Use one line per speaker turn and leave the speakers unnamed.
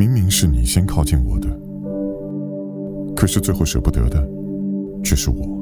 明明是你先靠近我的可是最后舍不得的却是我。